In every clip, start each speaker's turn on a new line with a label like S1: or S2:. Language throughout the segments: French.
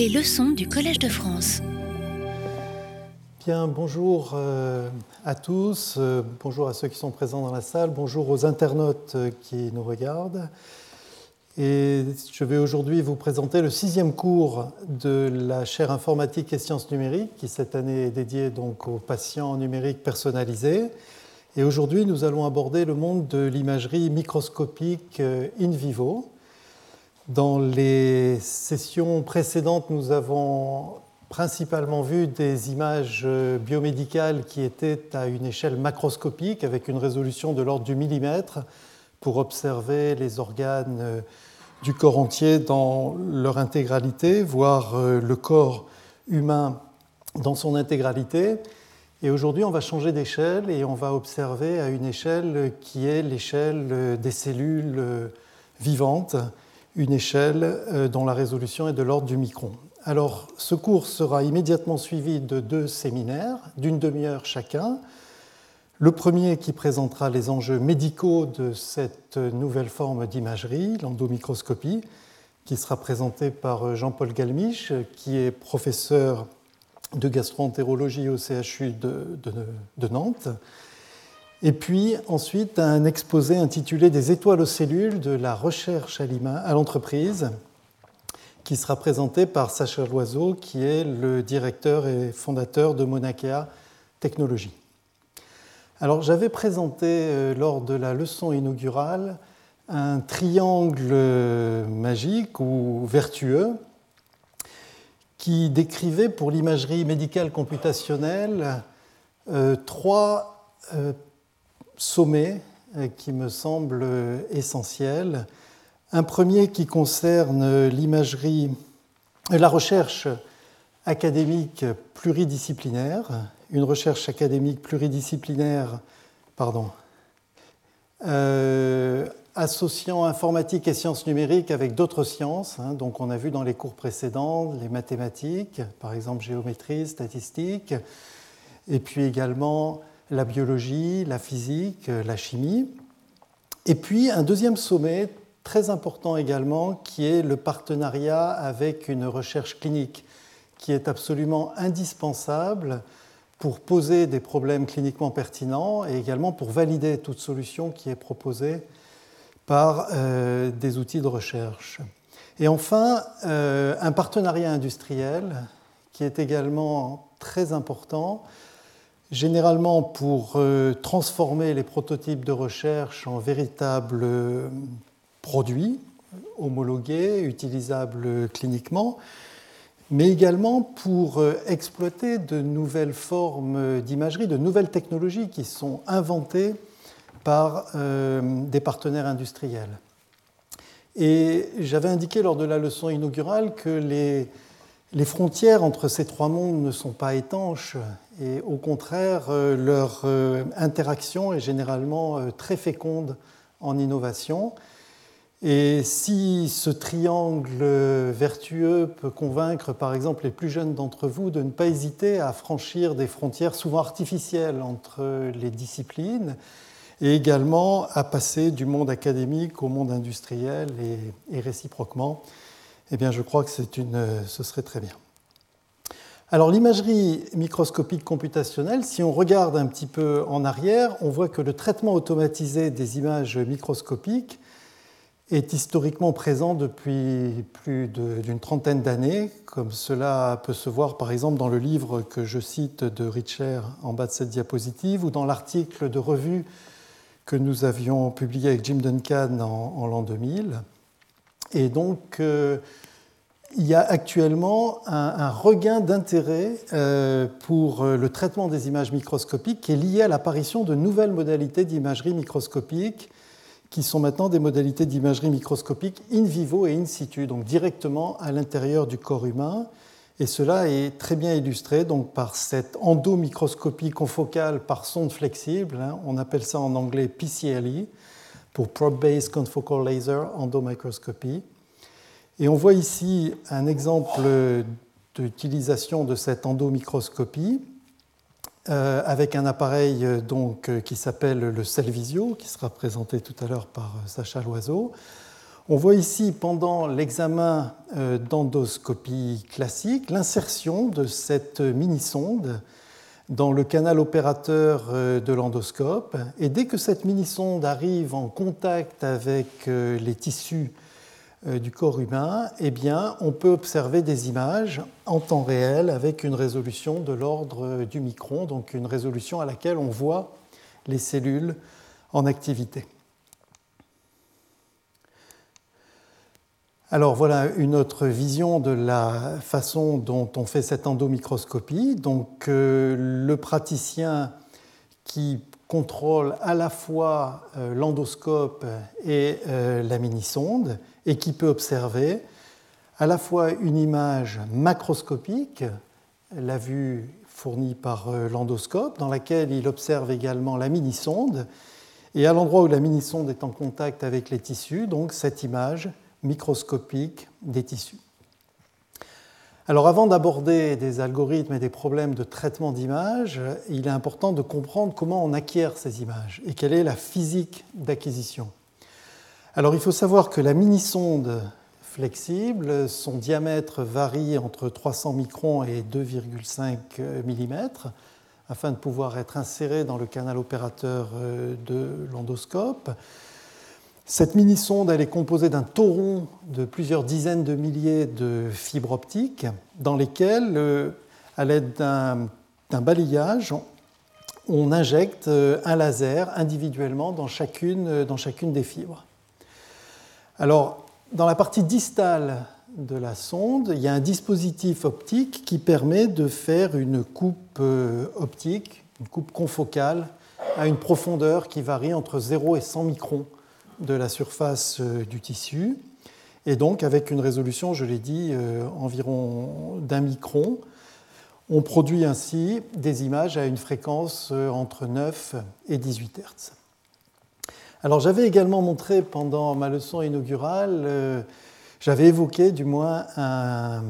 S1: Les leçons du Collège de France.
S2: Bien, bonjour euh, à tous, euh, bonjour à ceux qui sont présents dans la salle, bonjour aux internautes euh, qui nous regardent. Et je vais aujourd'hui vous présenter le sixième cours de la chaire informatique et sciences numériques, qui cette année est dédiée donc aux patients numériques personnalisés. Et aujourd'hui, nous allons aborder le monde de l'imagerie microscopique in vivo. Dans les sessions précédentes, nous avons principalement vu des images biomédicales qui étaient à une échelle macroscopique avec une résolution de l'ordre du millimètre pour observer les organes du corps entier dans leur intégralité, voir le corps humain dans son intégralité. Et aujourd'hui, on va changer d'échelle et on va observer à une échelle qui est l'échelle des cellules vivantes, une échelle euh, dont la résolution est de l'ordre du micron. Alors, ce cours sera immédiatement suivi de deux séminaires d'une demi-heure chacun. Le premier qui présentera les enjeux médicaux de cette nouvelle forme d'imagerie, l'endomicroscopie, qui sera présenté par Jean-Paul Galmiche, qui est professeur de gastroentérologie au CHU de, Nantes. Et puis ensuite un exposé intitulé Des étoiles aux cellules de la recherche à l'entreprise, qui sera présenté par Sacha Loiseau, qui est le directeur et fondateur de Monakea Technologies. Alors j'avais présenté euh, lors de la leçon inaugurale un triangle magique ou vertueux qui décrivait pour l'imagerie médicale computationnelle euh, trois euh, sommets euh, qui me semblent essentiels. Un premier qui concerne l'imagerie, la recherche académique pluridisciplinaire, une recherche académique pluridisciplinaire, pardon, associant informatique et sciences numériques avec d'autres sciences. Hein. donc on a vu dans les cours précédents les mathématiques, par exemple géométrie, statistique, et puis également la biologie, la physique, la chimie. Et puis un deuxième sommet très important également qui est le partenariat avec une recherche clinique qui est absolument indispensable pour poser des problèmes cliniquement pertinents et également pour valider toute solution qui est proposée par euh, des outils de recherche. Et enfin, euh, un partenariat industriel qui est également très important, généralement pour euh, transformer les prototypes de recherche en véritables produits homologués, utilisables cliniquement, mais également pour exploiter de nouvelles formes d'imagerie, de nouvelles technologies qui sont inventées par euh, des partenaires industriels. Et j'avais indiqué lors de la leçon inaugurale que les, les, frontières entre ces trois mondes ne sont pas étanches et au contraire, euh, leur euh, interaction est généralement très féconde en innovation. Et si ce triangle vertueux peut convaincre par exemple les plus jeunes d'entre vous de ne pas hésiter à franchir des frontières souvent artificielles entre les disciplines, et également à passer du monde académique au monde industriel et, réciproquement, eh bien, je crois que une, ce serait très bien. Alors l'imagerie microscopique computationnelle, si on regarde un petit peu en arrière, on voit que le traitement automatisé des images microscopiques est historiquement présent depuis plus d'une trentaine d'années, comme cela peut se voir par exemple dans le livre que je cite de Richer en bas de cette diapositive ou dans l'article de revue que nous avions publié avec Jim Duncan en, l'an 2000. Et donc, euh, il y a actuellement un, regain d'intérêt euh, pour euh, le traitement des images microscopiques qui est lié à l'apparition de nouvelles modalités d'imagerie microscopique qui sont maintenant des modalités d'imagerie microscopique in vivo et in situ, donc directement à l'intérieur du corps humain. Et cela est très bien illustré donc, par cette endomicroscopie confocale par sonde flexible. Hein. on appelle ça en anglais PCLE, pour Probe-Based Confocal Laser Endomicroscopy. Et on voit ici un exemple d'utilisation de cette endomicroscopie euh, avec un appareil donc, qui s'appelle le Cellvisio, qui sera présenté tout à l'heure par Sacha Loiseau. On voit ici, pendant l'examen d'endoscopie classique, l'insertion de cette mini-sonde dans le canal opérateur de l'endoscope. Et dès que cette mini-sonde arrive en contact avec les tissus euh, du corps humain, eh on peut observer des images en temps réel avec une résolution de l'ordre du micron, donc une résolution à laquelle on voit les cellules en activité. Alors voilà une autre vision de la façon dont on fait cette endomicroscopie. Donc euh, le praticien qui contrôle à la fois euh, l'endoscope et la mini-sonde et qui peut observer à la fois une image macroscopique, la vue fournie par euh, l'endoscope, dans laquelle il observe également la mini-sonde, et à l'endroit où la mini-sonde est en contact avec les tissus, donc cette image microscopique des tissus. Alors avant d'aborder des algorithmes et des problèmes de traitement d'images, il est important de comprendre comment on acquiert ces images et quelle est la physique d'acquisition. Alors il faut savoir que la mini-sonde flexible, son diamètre varie entre 300 microns et 2,5 mm afin de pouvoir être inséré dans le canal opérateur euh, de l'endoscope. Cette mini-sonde est composée d'un tauron de plusieurs dizaines de milliers de fibres optiques dans lesquelles, euh, à l'aide d'un balayage, on injecte euh, un laser individuellement dans chacune, dans chacune des fibres. Alors, dans la partie distale de la sonde, il y a un dispositif optique qui permet de faire une coupe euh, optique, une coupe confocale, à une profondeur qui varie entre 0 et 100 microns de la surface euh, du tissu, et donc avec une résolution, je l'ai dit, euh, environ d'un micron. On produit ainsi des images à une fréquence entre 9 et 18 Hz. Alors j'avais également montré pendant ma leçon inaugurale, euh, j'avais évoqué du moins un,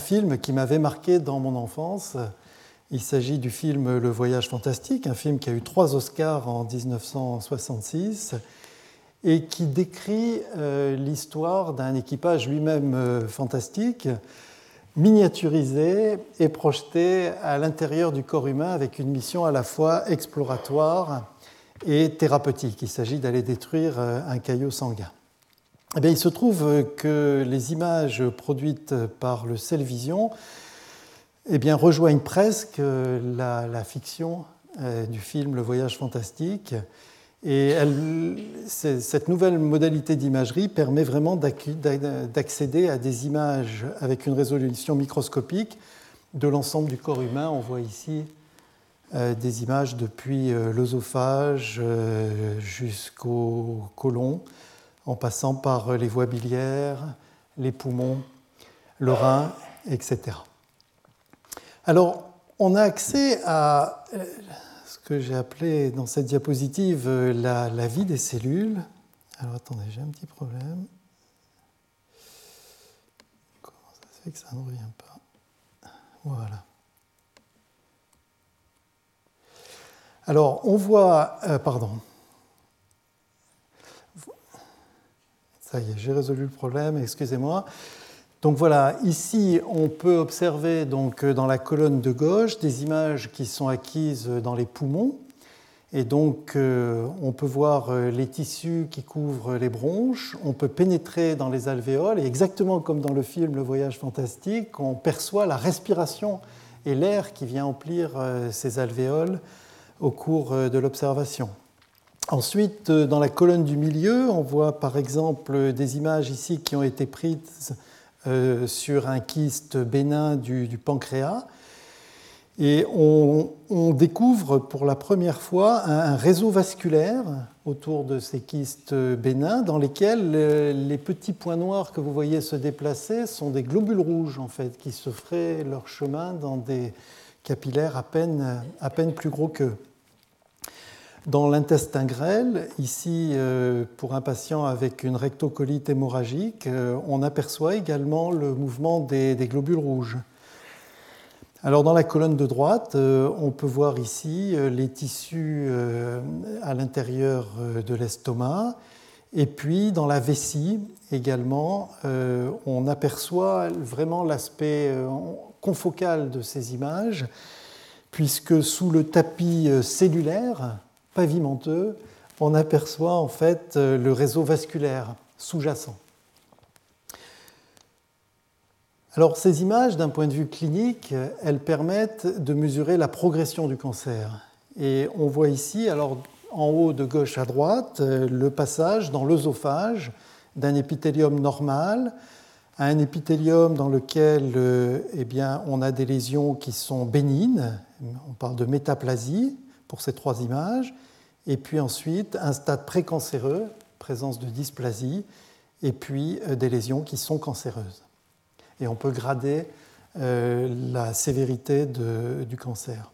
S2: film qui m'avait marqué dans mon enfance. Il s'agit du film Le Voyage fantastique, un film qui a eu trois Oscars en 1966 et qui décrit euh, l'histoire d'un équipage lui-même euh, fantastique, miniaturisé et projeté à l'intérieur du corps humain avec une mission à la fois exploratoire et thérapeutique. Il s'agit d'aller détruire euh, un caillot sanguin. Eh bien, il se trouve que les images produites par le Cellvision eh bien, rejoignent presque la, fiction du film Le Voyage fantastique. Et cette nouvelle modalité d'imagerie permet vraiment d'accéder à des images avec une résolution microscopique de l'ensemble du corps humain. On voit ici euh, des images depuis euh, l'œsophage euh, jusqu'au côlon, en passant par les voies biliaires, les poumons, le rein, etc. Alors, on a accès à que j'ai appelé dans cette diapositive la, la vie des cellules. Alors attendez, j'ai un petit problème. Comment ça se fait que ça ne revient pas? Voilà. Alors, on voit, euh, pardon, ça y est, j'ai résolu le problème, excusez-moi. Donc voilà, ici on peut observer donc dans la colonne de gauche des images qui sont acquises dans les poumons. Et donc euh, on peut voir euh, les tissus qui couvrent les bronches, on peut pénétrer dans les alvéoles et exactement comme dans le film Le Voyage fantastique, on perçoit la respiration et l'air qui vient emplir ces alvéoles au cours euh, de l'observation. Ensuite, euh, dans la colonne du milieu, on voit par exemple des images ici qui ont été prises euh, sur un kyste bénin du, pancréas. Et on, découvre pour la première fois un, réseau vasculaire autour de ces kystes bénins dans lesquels les petits points noirs que vous voyez se déplacer sont des globules rouges en fait qui se feraient leur chemin dans des capillaires à peine, à peine plus gros qu'eux. Dans l'intestin grêle, ici euh, pour un patient avec une rectocolite hémorragique, euh, on aperçoit également le mouvement des, globules rouges. Alors dans la colonne de droite, euh, on peut voir ici les tissus à l'intérieur de l'estomac Et puis dans la vessie également, on aperçoit vraiment l'aspect confocal de ces images, puisque sous le tapis cellulaire on aperçoit en fait le réseau vasculaire sous-jacent. Alors ces images, d'un point de vue clinique, elles permettent de mesurer la progression du cancer. Et on voit ici, alors en haut de gauche à droite, le passage dans l'œsophage d'un épithélium normal à un épithélium dans lequel euh, eh bien, on a des lésions qui sont bénignes, on parle de métaplasie pour ces trois images, et puis ensuite un stade précancéreux, présence de dysplasie, et puis euh, des lésions qui sont cancéreuses et on peut grader euh, la sévérité du cancer.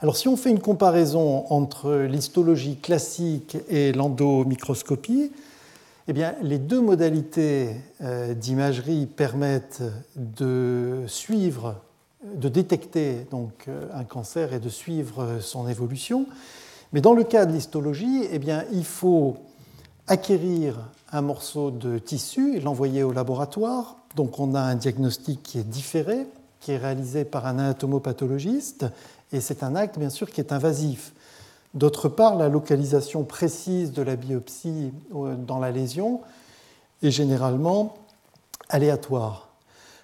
S2: Alors si on fait une comparaison entre l'histologie classique et l'endomicroscopie, eh bien, les deux modalités euh, d'imagerie permettent de suivre, de détecter donc, un cancer et de suivre son évolution. Mais dans le cas de l'histologie, eh il faut acquérir un morceau de tissu et l'envoyer au laboratoire donc on a un diagnostic qui est différé, qui est réalisé par un anatomopathologiste, et c'est un acte bien sûr qui est invasif. D'autre part, la localisation précise de la biopsie euh, dans la lésion est généralement aléatoire.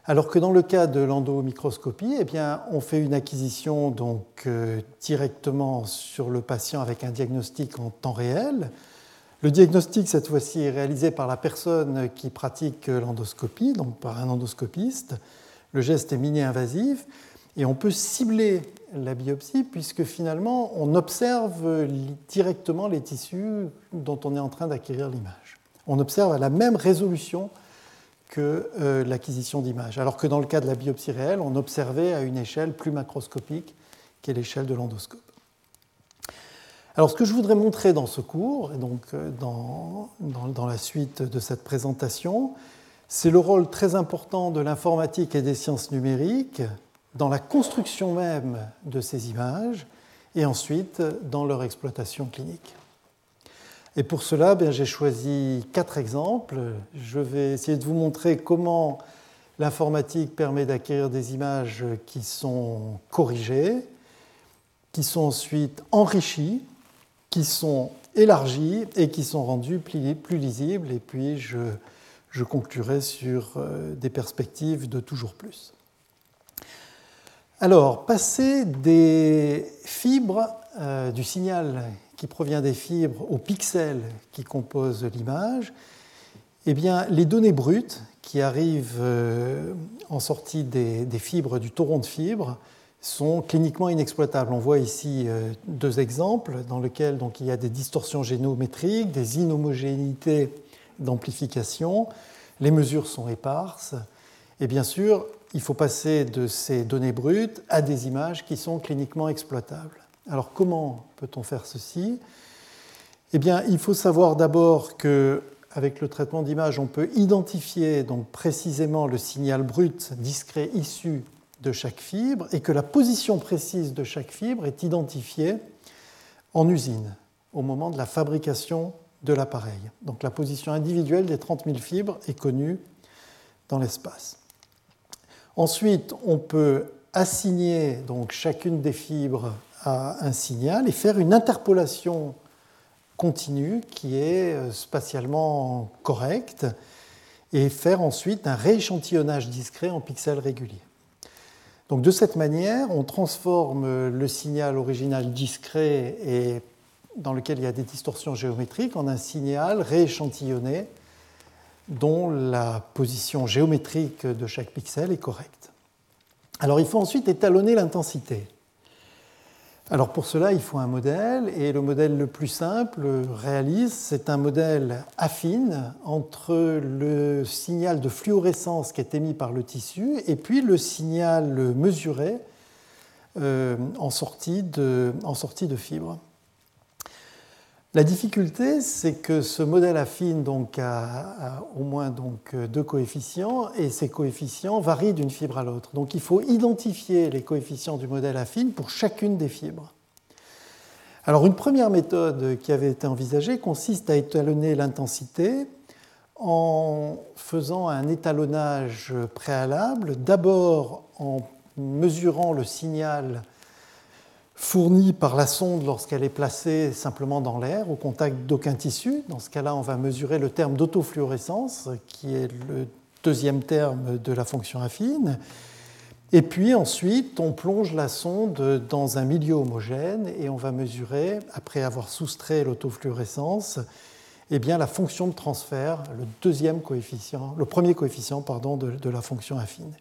S2: Alors que dans le cas de l'endomicroscopie, eh bien, on fait une acquisition donc, euh, directement sur le patient avec un diagnostic en temps réel, le diagnostic, cette fois-ci, est réalisé par la personne qui pratique l'endoscopie, donc par un endoscopiste. Le geste est mini-invasif et on peut cibler la biopsie puisque finalement on observe directement les tissus dont on est en train d'acquérir l'image. On observe à la même résolution que euh, l'acquisition d'images, alors que dans le cas de la biopsie réelle, on observait à une échelle plus macroscopique qu'est l'échelle de l'endoscope. Alors ce que je voudrais montrer dans ce cours, et donc euh, dans, dans, la suite de cette présentation, c'est le rôle très important de l'informatique et des sciences numériques dans la construction même de ces images et ensuite dans leur exploitation clinique. Et pour cela, ben, j'ai choisi quatre exemples. Je vais essayer de vous montrer comment l'informatique permet d'acquérir des images qui sont corrigées, qui sont ensuite enrichies qui sont élargis et qui sont rendus plus lisibles. Et puis je, je conclurai sur euh, des perspectives de toujours plus. Alors, passer des fibres, euh, du signal qui provient des fibres aux pixels qui composent l'image, eh bien, les données brutes qui arrivent euh, en sortie des, fibres du tauron de fibres sont cliniquement inexploitables. On voit ici euh, deux exemples dans lesquels donc, il y a des distorsions génométriques, des inhomogénéités d'amplification, les mesures sont éparses, et bien sûr, il faut passer de ces données brutes à des images qui sont cliniquement exploitables. Alors comment peut-on faire ceci? Eh bien, il faut savoir d'abord que avec le traitement d'image, on peut identifier donc précisément le signal brut discret issu de chaque fibre et que la position précise de chaque fibre est identifiée en usine au moment de la fabrication de l'appareil. Donc la position individuelle des 30 000 fibres est connue dans l'espace. Ensuite, on peut assigner donc chacune des fibres un signal et faire une interpolation continue qui est euh, spatialement correcte et faire ensuite un rééchantillonnage discret en pixels réguliers. Donc de cette manière, on transforme le signal original discret et dans lequel il y a des distorsions géométriques en un signal rééchantillonné dont la position géométrique de chaque pixel est correcte. Alors il faut ensuite étalonner l'intensité. Alors pour cela, il faut un modèle, et le modèle le plus simple, réaliste, c'est un modèle affine entre le signal de fluorescence qui est émis par le tissu et puis le signal mesuré euh, de, en sortie de fibre. La difficulté, c'est que ce modèle affine donc, a, au moins donc, deux coefficients et ces coefficients varient d'une fibre à l'autre. Donc il faut identifier les coefficients du modèle affine pour chacune des fibres. Alors une première méthode qui avait été envisagée consiste à étalonner l'intensité en faisant un étalonnage préalable, d'abord en mesurant le signal fourni par la sonde lorsqu'elle est placée simplement dans l'air, au contact d'aucun tissu. Dans ce cas-là, on va mesurer le terme d'autofluorescence, qui est le deuxième terme de la fonction affine. Et puis ensuite, on plonge la sonde dans un milieu homogène et on va mesurer, après avoir soustrait l'autofluorescence, eh la fonction de transfert, le deuxième coefficient, le premier coefficient de la fonction affine.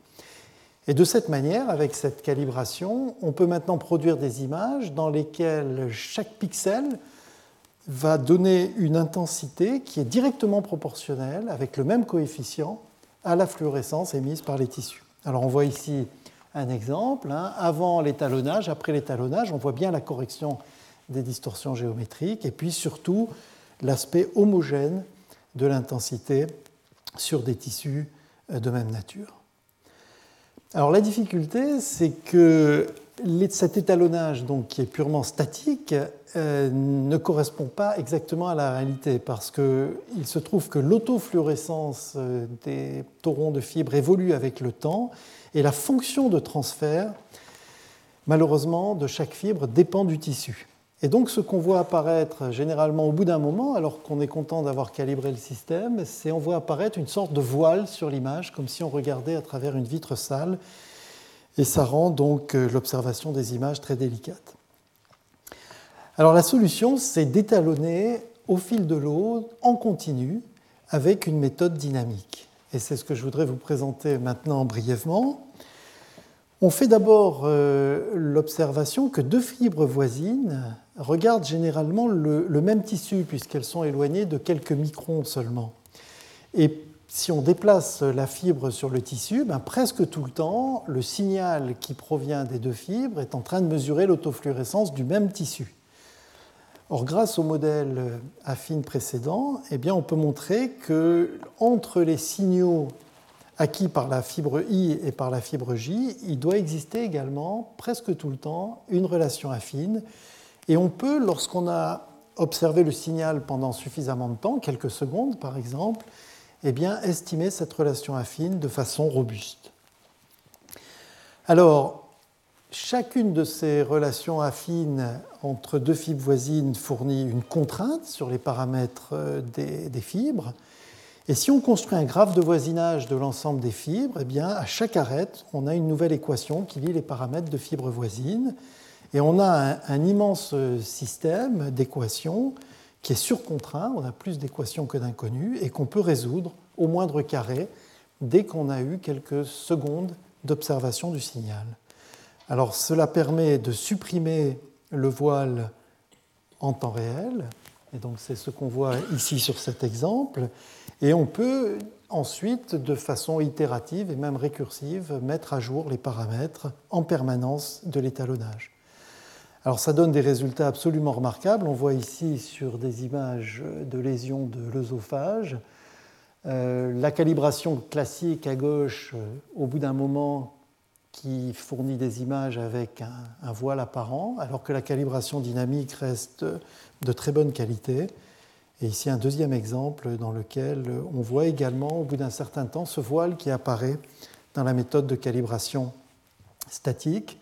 S2: Et de cette manière, avec cette calibration, on peut maintenant produire des images dans lesquelles chaque pixel va donner une intensité qui est directement proportionnelle, avec le même coefficient, à la fluorescence émise par les tissus. Alors on voit ici un exemple. Hein. Avant l'étalonnage, après l'étalonnage, on voit bien la correction des distorsions géométriques et puis surtout l'aspect homogène de l'intensité sur des tissus de même nature. Alors la difficulté, c'est que cet étalonnage, donc, qui est purement statique, euh, ne correspond pas exactement à la réalité, parce qu'il se trouve que l'autofluorescence euh, des taurons de fibres évolue avec le temps, et la fonction de transfert, malheureusement, de chaque fibre dépend du tissu. Et donc ce qu'on voit apparaître généralement au bout d'un moment, alors qu'on est content d'avoir calibré le système, c'est on voit apparaître une sorte de voile sur l'image, comme si on regardait à travers une vitre sale, et ça rend donc euh, l'observation des images très délicate. Alors la solution, c'est d'étalonner au fil de l'eau, en continu, avec une méthode dynamique. Et c'est ce que je voudrais vous présenter maintenant brièvement. On fait d'abord euh, l'observation que deux fibres voisines regardent généralement le, même tissu puisqu'elles sont éloignées de quelques microns seulement. Et si on déplace la fibre sur le tissu, ben, presque tout le temps, le signal qui provient des deux fibres est en train de mesurer l'autofluorescence du même tissu. Or, grâce au modèle affine précédent, eh bien, on peut montrer que entre les signaux acquis par la fibre I et par la fibre J, il doit exister également, presque tout le temps, une relation affine. Et on peut, lorsqu'on a observé le signal pendant suffisamment de temps, quelques secondes par exemple, eh estimer cette relation affine de façon robuste. Alors, chacune de ces relations affines entre deux fibres voisines fournit une contrainte sur les paramètres euh, des, fibres. Et si on construit un graphe de voisinage de l'ensemble des fibres, eh à chaque arête, on a une nouvelle équation qui lie les paramètres de fibres voisines. Et on a un, immense système d'équations qui est surcontrait, on a plus d'équations que d'inconnues, et qu'on peut résoudre au moindre carré dès qu'on a eu quelques secondes d'observation du signal. Alors cela permet de supprimer le voile en temps réel, et donc c'est ce qu'on voit ici sur cet exemple, et on peut ensuite, de façon itérative et même récursive, mettre à jour les paramètres en permanence de l'étalonnage. Alors ça donne des résultats absolument remarquables. On voit ici sur des images de lésions de l'œsophage euh, la calibration classique à gauche, euh, au bout d'un moment, qui fournit des images avec un, un, voile apparent, alors que la calibration dynamique reste de très bonne qualité. Et ici un deuxième exemple dans lequel on voit également au bout d'un certain temps ce voile qui apparaît dans la méthode de calibration statique,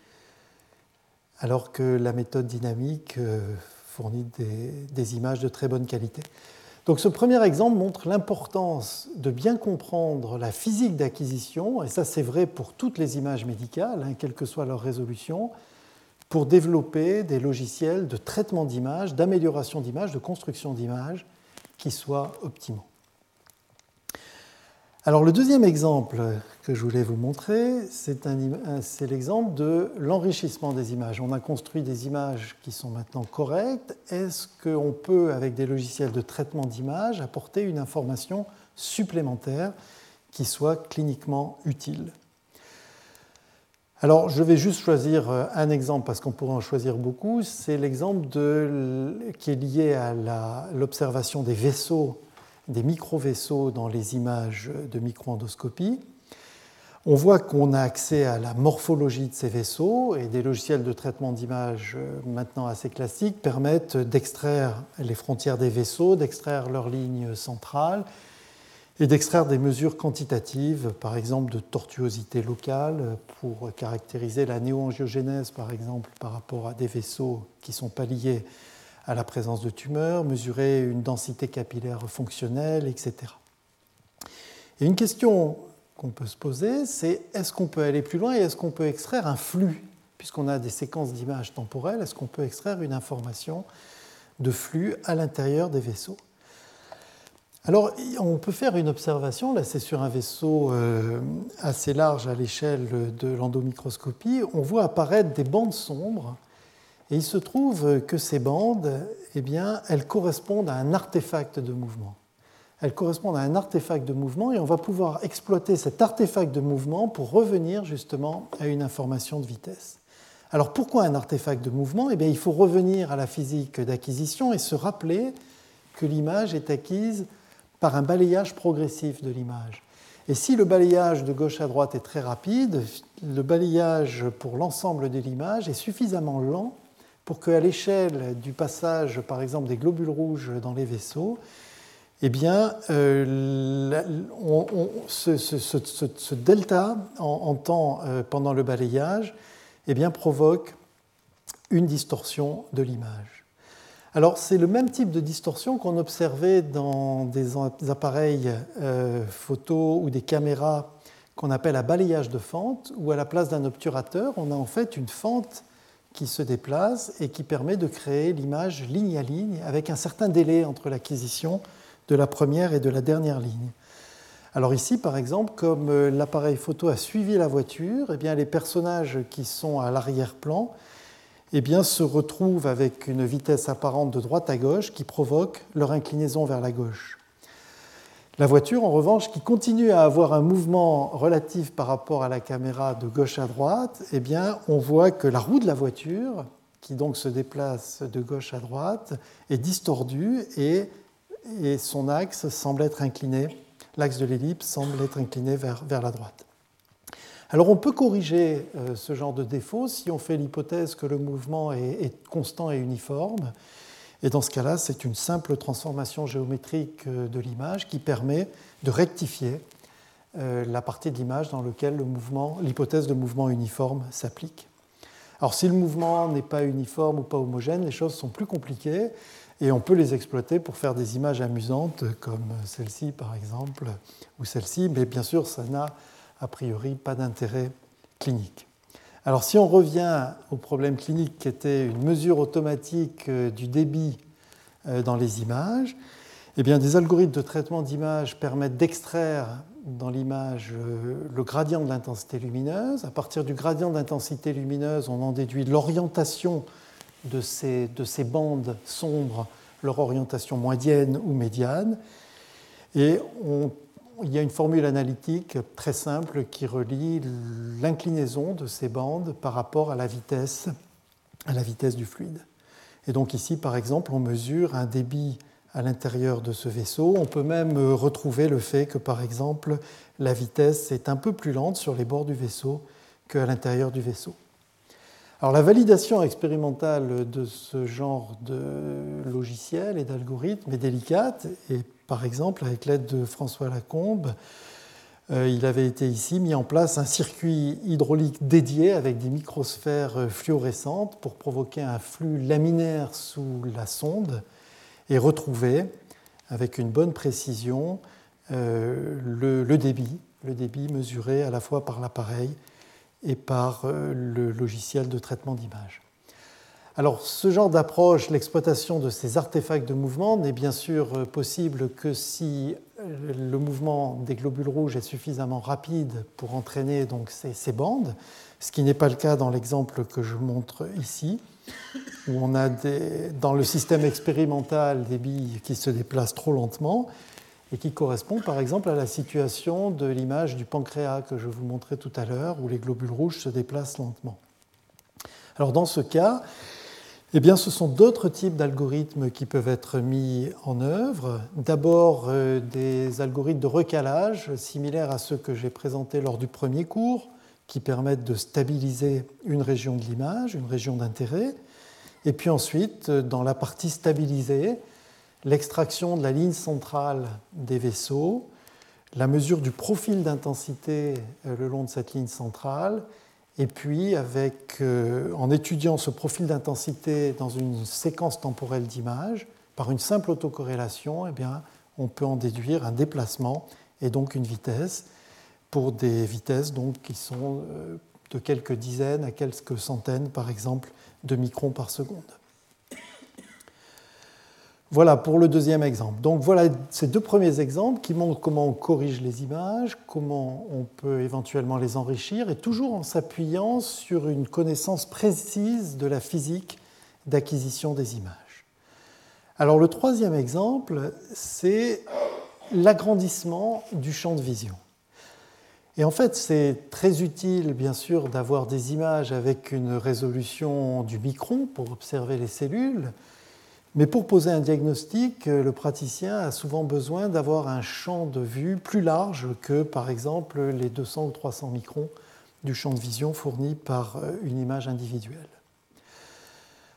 S2: alors que la méthode dynamique euh, fournit des, images de très bonne qualité. Donc ce premier exemple montre l'importance de bien comprendre la physique d'acquisition, et ça c'est vrai pour toutes les images médicales, hein, quelle que soit leur résolution, pour développer des logiciels de traitement d'images, d'amélioration d'images, de construction d'images qui soient optimaux. Alors le deuxième exemple que je voulais vous montrer, c'est l'exemple de l'enrichissement des images. On a construit des images qui sont maintenant correctes. Est-ce qu'on peut, avec des logiciels de traitement d'images, apporter une information supplémentaire qui soit cliniquement utile? Alors, je vais juste choisir euh, un exemple parce qu'on pourrait en choisir beaucoup. C'est l'exemple qui est lié à l'observation des vaisseaux, des micro-vaisseaux dans les images de microendoscopie. On voit qu'on a accès à la morphologie de ces vaisseaux et des logiciels de traitement d'image euh, maintenant assez classiques permettent d'extraire les frontières des vaisseaux, d'extraire leurs lignes centrales et d'extraire des mesures quantitatives, par exemple de tortuosité locale, pour caractériser la néoangiogénèse, par exemple, par rapport à des vaisseaux qui sont pas liés à la présence de tumeurs, mesurer une densité capillaire fonctionnelle, etc. Et une question qu'on peut se poser, c'est est-ce qu'on peut aller plus loin et est-ce qu'on peut extraire un flux? Puisqu'on a des séquences d'images temporelles, est-ce qu'on peut extraire une information de flux à l'intérieur des vaisseaux? Alors, on peut faire une observation, là c'est sur un vaisseau euh, assez large à l'échelle de l'endomicroscopie, on voit apparaître des bandes sombres, et il se trouve que ces bandes, eh bien, elles correspondent à un artefact de mouvement. Elles correspondent à un artefact de mouvement, et on va pouvoir exploiter cet artefact de mouvement pour revenir justement à une information de vitesse. Alors pourquoi un artefact de mouvement? Eh bien, Il faut revenir à la physique d'acquisition et se rappeler que l'image est acquise par un balayage progressif de l'image. Et si le balayage de gauche à droite est très rapide, le balayage pour l'ensemble de l'image est suffisamment lent pour qu'à l'échelle du passage, par exemple, des globules rouges dans les vaisseaux, eh bien, euh, ce, delta en, temps euh, pendant le balayage eh bien, provoque une distorsion de l'image. Alors c'est le même type de distorsion qu'on observait dans des appareils euh, photo ou des caméras qu'on appelle à balayage de fente, où à la place d'un obturateur, on a en fait une fente qui se déplace et qui permet de créer l'image ligne à ligne avec un certain délai entre l'acquisition de la première et de la dernière ligne. Alors ici, par exemple, comme euh, l'appareil photo a suivi la voiture, eh les personnages qui sont à l'arrière-plan eh se retrouvent avec une vitesse apparente de droite à gauche qui provoque leur inclinaison vers la gauche. La voiture, en revanche, qui continue à avoir un mouvement relatif par rapport à la caméra de gauche à droite, eh on voit que la roue de la voiture, qui donc se déplace de gauche à droite, est distordue et, et son axe semble être incliné, l'axe de l'ellipse semble être incliné vers, vers la droite. Alors on peut corriger euh, ce genre de défaut si on fait l'hypothèse que le mouvement est, constant et uniforme. Et dans ce cas-là, c'est une simple transformation géométrique euh, de l'image qui permet de rectifier euh, la partie de l'image dans laquelle l'hypothèse de mouvement uniforme s'applique. Alors si le mouvement n'est pas uniforme ou pas homogène, les choses sont plus compliquées et on peut les exploiter pour faire des images amusantes comme celle-ci par exemple ou celle-ci, mais bien sûr ça n'a a priori pas d'intérêt clinique. Alors si on revient au problème clinique qui était une mesure automatique euh, du débit euh, dans les images, eh bien, des algorithmes de traitement d'image permettent d'extraire dans l'image euh, le gradient de l'intensité lumineuse. À partir du gradient d'intensité lumineuse, on en déduit l'orientation de ces, de ces bandes sombres, leur orientation moyenne ou médiane. Et on il y a une formule analytique très simple qui relie l'inclinaison de ces bandes par rapport à la vitesse, à la vitesse du fluide. Et donc ici, par exemple, on mesure un débit à l'intérieur de ce vaisseau. On peut même retrouver le fait que, par exemple, la vitesse est un peu plus lente sur les bords du vaisseau qu'à l'intérieur du vaisseau. Alors la validation expérimentale de ce genre de logiciel et d'algorithme est délicate par exemple, avec l'aide de François Lacombe, euh, il avait été ici mis en place un circuit hydraulique dédié avec des microsphères fluorescentes pour provoquer un flux laminaire sous la sonde et retrouver avec une bonne précision euh, le, débit, le débit mesuré à la fois par l'appareil et par euh, le logiciel de traitement d'image. Alors ce genre d'approche, l'exploitation de ces artefacts de mouvement n'est bien sûr euh, possible que si euh, le mouvement des globules rouges est suffisamment rapide pour entraîner donc ces, bandes, ce qui n'est pas le cas dans l'exemple que je montre ici, où on a dans le système expérimental des billes qui se déplacent trop lentement et qui correspond par exemple à la situation de l'image du pancréas que je vous montrais tout à l'heure, où les globules rouges se déplacent lentement. Alors dans ce cas, eh bien, ce sont d'autres types d'algorithmes qui peuvent être mis en œuvre. D'abord, euh, des algorithmes de recalage similaires à ceux que j'ai présentés lors du premier cours, qui permettent de stabiliser une région de l'image, une région d'intérêt. Et puis ensuite, dans la partie stabilisée, l'extraction de la ligne centrale des vaisseaux, la mesure du profil d'intensité euh, le long de cette ligne centrale, et puis avec, euh, en étudiant ce profil d'intensité dans une séquence temporelle d'images, par une simple autocorrélation, eh on peut en déduire un déplacement et donc une vitesse pour des vitesses qui sont euh, de quelques dizaines à quelques centaines, par exemple, de microns par seconde. Voilà pour le deuxième exemple. Donc voilà ces deux premiers exemples qui montrent comment on corrige les images, comment on peut éventuellement les enrichir, et toujours en s'appuyant sur une connaissance précise de la physique d'acquisition des images. Alors le troisième exemple, c'est l'agrandissement du champ de vision. Et en fait, c'est très utile, bien sûr, d'avoir des images avec une résolution du micron pour observer les cellules, mais pour poser un diagnostic, euh, le praticien a souvent besoin d'avoir un champ de vue plus large que, par exemple, les 200 ou 300 microns du champ de vision fourni par euh, une image individuelle.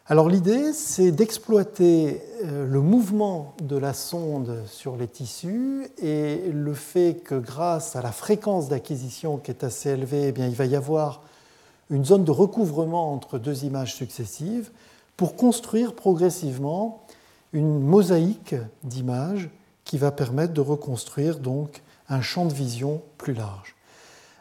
S2: Alors l'idée, c'est d'exploiter euh, le mouvement de la sonde sur les tissus et le fait que grâce à la fréquence d'acquisition qui est assez élevée, eh il va y avoir une zone de recouvrement entre deux images successives pour construire progressivement une mosaïque d'images qui va permettre de reconstruire donc un champ de vision plus large.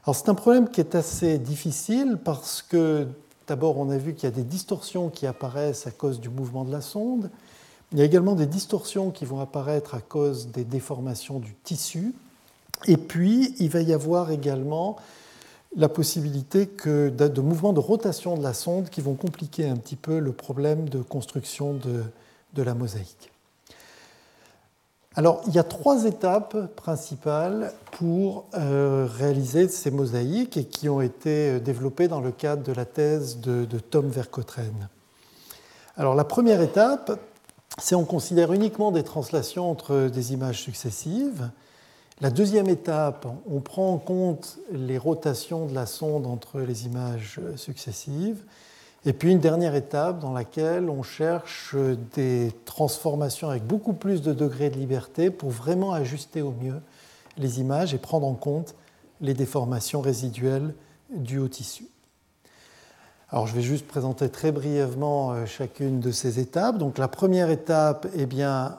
S2: Alors c'est un problème qui est assez difficile parce que d'abord on a vu qu'il y a des distorsions qui apparaissent à cause du mouvement de la sonde. Il y a également des distorsions qui vont apparaître à cause des déformations du tissu. Et puis il va y avoir également la possibilité que de mouvements de rotation de la sonde qui vont compliquer un petit peu le problème de construction de, de la mosaïque. Alors, il y a trois étapes principales pour euh, réaliser ces mosaïques et qui ont été développées dans le cadre de la thèse de, de Tom Vercottren. Alors, la première étape, c'est on considère uniquement des translations entre des images successives. La deuxième étape, on prend en compte les rotations de la sonde entre les images successives. Et puis une dernière étape dans laquelle on cherche des transformations avec beaucoup plus de degrés de liberté pour vraiment ajuster au mieux les images et prendre en compte les déformations résiduelles dues au tissu. Alors je vais juste présenter très brièvement euh, chacune de ces étapes. Donc la première étape, eh bien,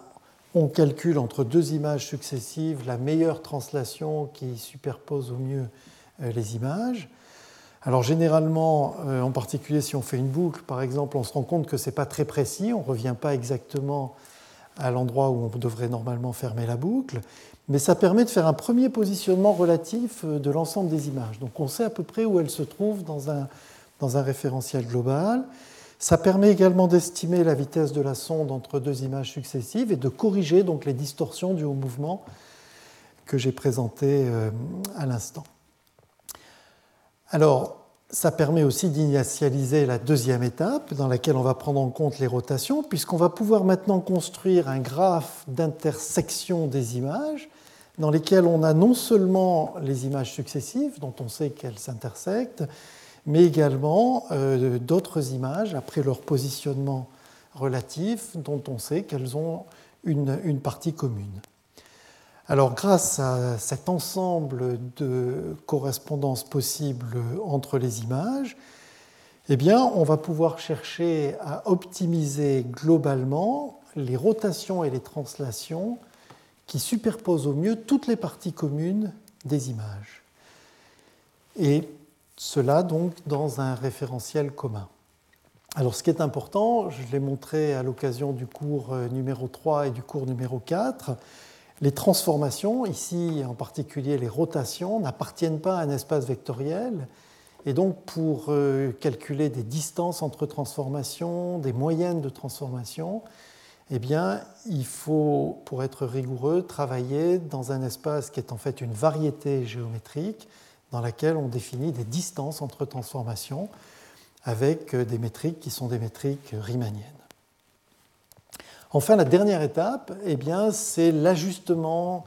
S2: on calcule entre deux images successives la meilleure translation qui superpose au mieux euh, les images. Alors généralement, euh, en particulier si on fait une boucle, par exemple, on se rend compte que ce n'est pas très précis, on ne revient pas exactement à l'endroit où on devrait normalement fermer la boucle, mais ça permet de faire un premier positionnement relatif euh, de l'ensemble des images. Donc on sait à peu près où elles se trouvent dans un, dans un référentiel global. Ça permet également d'estimer la vitesse de la sonde entre deux images successives et de corriger donc les distorsions dues au mouvement que j'ai présenté euh, à l'instant. Alors, ça permet aussi d'initialiser la deuxième étape dans laquelle on va prendre en compte les rotations, puisqu'on va pouvoir maintenant construire un graphe d'intersection des images dans lesquelles on a non seulement les images successives, dont on sait qu'elles s'intersectent, mais également euh, d'autres images après leur positionnement relatif dont on sait qu'elles ont une, partie commune. Alors grâce à cet ensemble de correspondances possibles entre les images, eh bien, on va pouvoir chercher à optimiser globalement les rotations et les translations qui superposent au mieux toutes les parties communes des images. Et cela donc dans un référentiel commun. Alors ce qui est important, je l'ai montré à l'occasion du cours euh, numéro 3 et du cours numéro 4, les transformations, ici en particulier les rotations, n'appartiennent pas à un espace vectoriel. Et donc pour euh, calculer des distances entre transformations, des moyennes de transformation, eh bien, il faut, pour être rigoureux, travailler dans un espace qui est en fait une variété géométrique, dans laquelle on définit des distances entre transformations, avec des métriques qui sont des métriques riemanniennes. Enfin, la dernière étape, eh c'est l'ajustement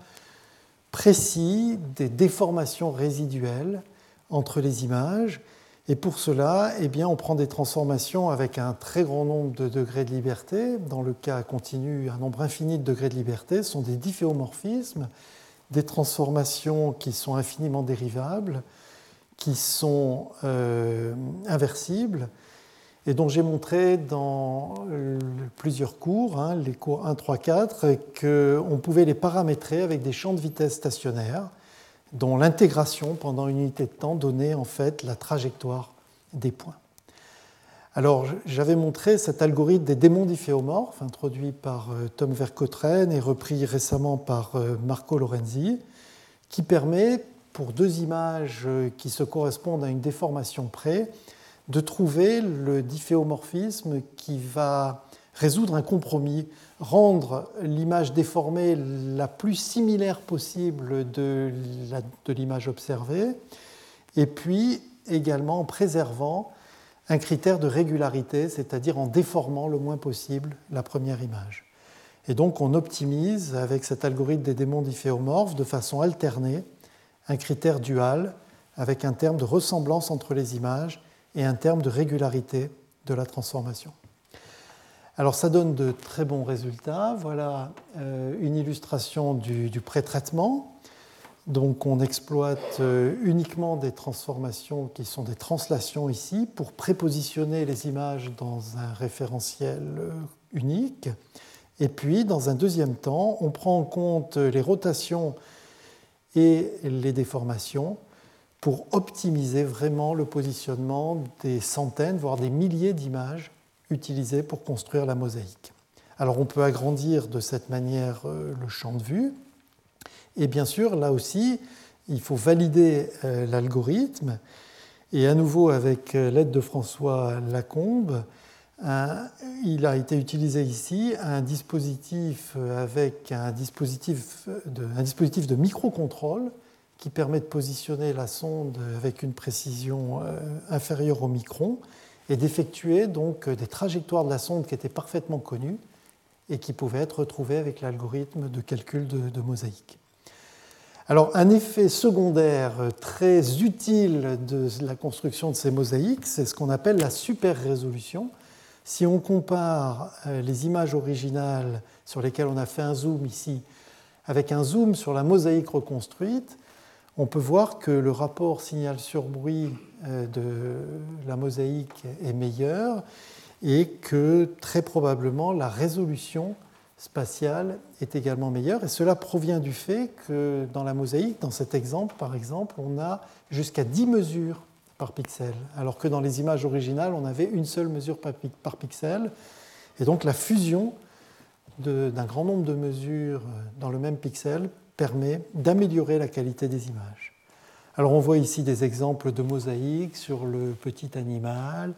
S2: précis des déformations résiduelles entre les images. Et pour cela, eh bien, on prend des transformations avec un très grand nombre de degrés de liberté. Dans le cas continu, un nombre infini de degrés de liberté sont des difféomorphismes, des transformations qui sont infiniment dérivables, qui sont euh, inversibles, et dont j'ai montré dans plusieurs cours, hein, les cours 1, 3, 4, qu'on pouvait les paramétrer avec des champs de vitesse stationnaires dont l'intégration pendant une unité de temps donnait en fait la trajectoire des points. Alors, j'avais montré cet algorithme des démons difféomorphes, introduit par euh, Tom Vercottren et repris récemment par euh, Marco Lorenzi, qui permet, pour deux images euh, qui se correspondent à une déformation près, de trouver le difféomorphisme qui va résoudre un compromis, rendre l'image déformée la plus similaire possible de l'image observée, et puis également en préservant un critère de régularité, c'est-à-dire en déformant le moins possible la première image. Et donc on optimise avec cet algorithme des démons difféomorphes de façon alternée un critère dual avec un terme de ressemblance entre les images et un terme de régularité de la transformation. Alors ça donne de très bons résultats. Voilà euh, une illustration du, pré-traitement. Donc on exploite euh, uniquement des transformations qui sont des translations ici pour prépositionner les images dans un référentiel euh, unique. Et puis, dans un deuxième temps, on prend en compte les rotations et les déformations pour optimiser vraiment le positionnement des centaines, voire des milliers d'images utilisé pour construire la mosaïque. Alors on peut agrandir de cette manière euh, le champ de vue. Et bien sûr, là aussi, il faut valider euh, l'algorithme. Et à nouveau, avec euh, l'aide de François Lacombe, il a été utilisé ici un dispositif avec un dispositif de, un dispositif de microcontrôle qui permet de positionner la sonde avec une précision inférieure au micron et d'effectuer donc des trajectoires de la sonde qui étaient parfaitement connues et qui pouvaient être retrouvées avec l'algorithme de calcul de, mosaïque. Alors un effet secondaire très utile de la construction de ces mosaïques, c'est ce qu'on appelle la super résolution. Si on compare euh, les images originales sur lesquelles on a fait un zoom ici avec un zoom sur la mosaïque reconstruite, on peut voir que le rapport signal sur bruit euh, de la mosaïque est meilleur et que très probablement la résolution spatiale est également meilleure. Et cela provient du fait que dans la mosaïque, dans cet exemple par exemple, on a jusqu'à 10 mesures par pixel, alors que dans les images originales, on avait une seule mesure par pixel. Et donc la fusion d'un grand nombre de mesures dans le même pixel permet d'améliorer la qualité des images. Alors on voit ici des exemples de mosaïques sur le petit animal,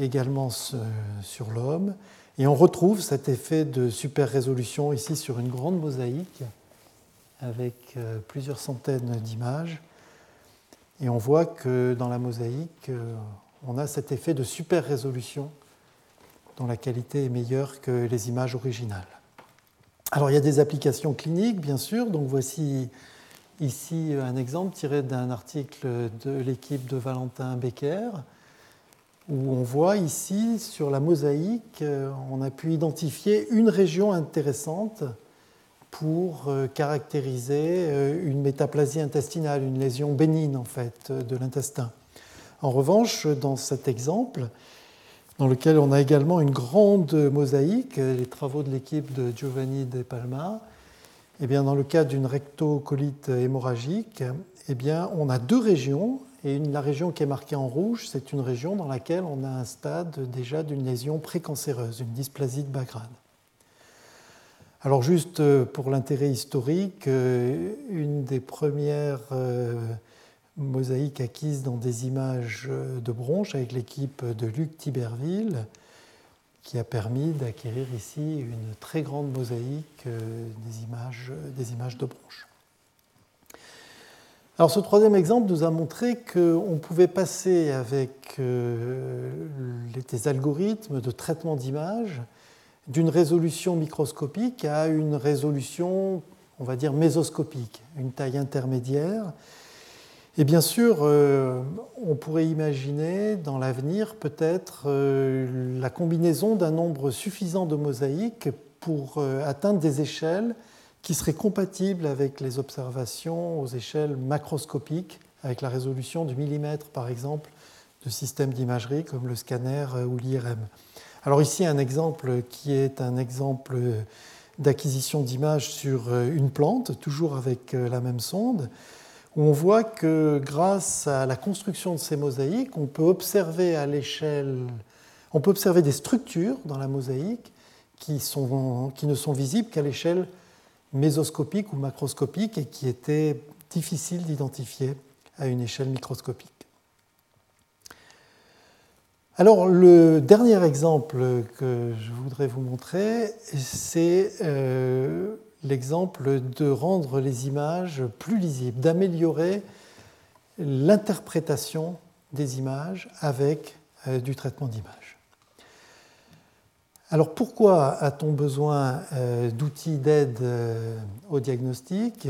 S2: également sur l'homme, et on retrouve cet effet de super résolution ici sur une grande mosaïque avec euh, plusieurs centaines d'images. Et on voit que dans la mosaïque, euh, on a cet effet de super résolution dont la qualité est meilleure que les images originales. Alors il y a des applications cliniques, bien sûr. Donc voici ici un exemple tiré d'un article de l'équipe de Valentin Becker, où on voit ici sur la mosaïque, on a pu identifier une région intéressante pour euh, caractériser euh, une métaplasie intestinale, une lésion bénigne en fait de l'intestin. En revanche, dans cet exemple, dans lequel on a également une grande mosaïque, les travaux de l'équipe de Giovanni De Palma. Eh bien, dans le cas d'une rectocolite hémorragique, eh bien, on a deux régions, et la région qui est marquée en rouge, c'est une région dans laquelle on a un stade déjà d'une lésion précancéreuse, une dysplasie de bas grade. Alors juste pour l'intérêt historique, euh, une des premières euh, mosaïque acquise dans des images de bronche avec l'équipe de Luc Tiberville, qui a permis d'acquérir ici une très grande mosaïque euh, des images, des images de bronche. Alors ce troisième exemple nous a montré qu'on pouvait passer avec des algorithmes de traitement d'image d'une résolution microscopique à une résolution, on va dire, mésoscopique, une taille intermédiaire. Et bien sûr, euh, on pourrait imaginer dans l'avenir peut-être euh, la combinaison d'un nombre suffisant de mosaïques pour euh, atteindre des échelles qui seraient compatibles avec les observations aux échelles macroscopiques, avec la résolution du millimètre par exemple de systèmes d'imagerie comme le scanner ou l'IRM. Alors ici, un exemple qui est un exemple d'acquisition d'images sur euh, une plante, toujours avec euh, la même sonde, où on voit que grâce à la construction de ces mosaïques, on peut observer à l'échelle, on peut observer des structures dans la mosaïque qui, sont, qui ne sont visibles qu'à l'échelle mésoscopique ou macroscopique et qui étaient difficiles d'identifier à une échelle microscopique. Alors le dernier exemple que je voudrais vous montrer, c'est euh, l'exemple de rendre les images plus lisibles, d'améliorer l'interprétation des images avec euh, du traitement d'image. Alors pourquoi a-t-on besoin euh, d'outils d'aide au diagnostic?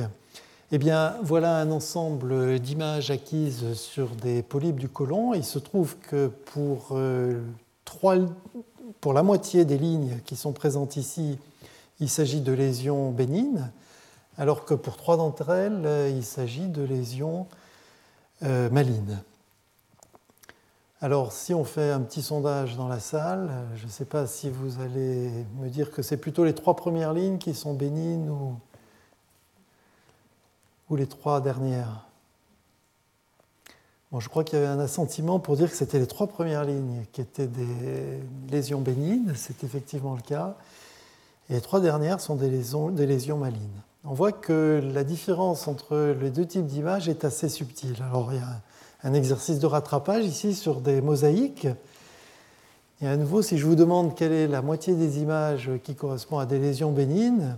S2: Eh bien, voilà un ensemble d'images acquises sur des polypes du côlon. Il se trouve que pour, euh, pour la moitié des lignes qui sont présentes ici, il s'agit de lésions bénignes, alors que pour trois d'entre elles, il s'agit de lésions euh, malignes. Alors, si on fait un petit sondage dans la salle, je ne sais pas si vous allez me dire que c'est plutôt les trois premières lignes qui sont bénignes ou ou les trois dernières bon, Je crois qu'il y avait un assentiment pour dire que c'était les trois premières lignes qui étaient des lésions bénignes, c'est effectivement le cas, et les trois dernières sont des lésions, des malignes. On voit que la différence entre les deux types d'images est assez subtile. Alors un exercice de rattrapage ici sur des mosaïques. Et à nouveau, si je vous demande quelle est la moitié des images qui correspond à des lésions bénignes,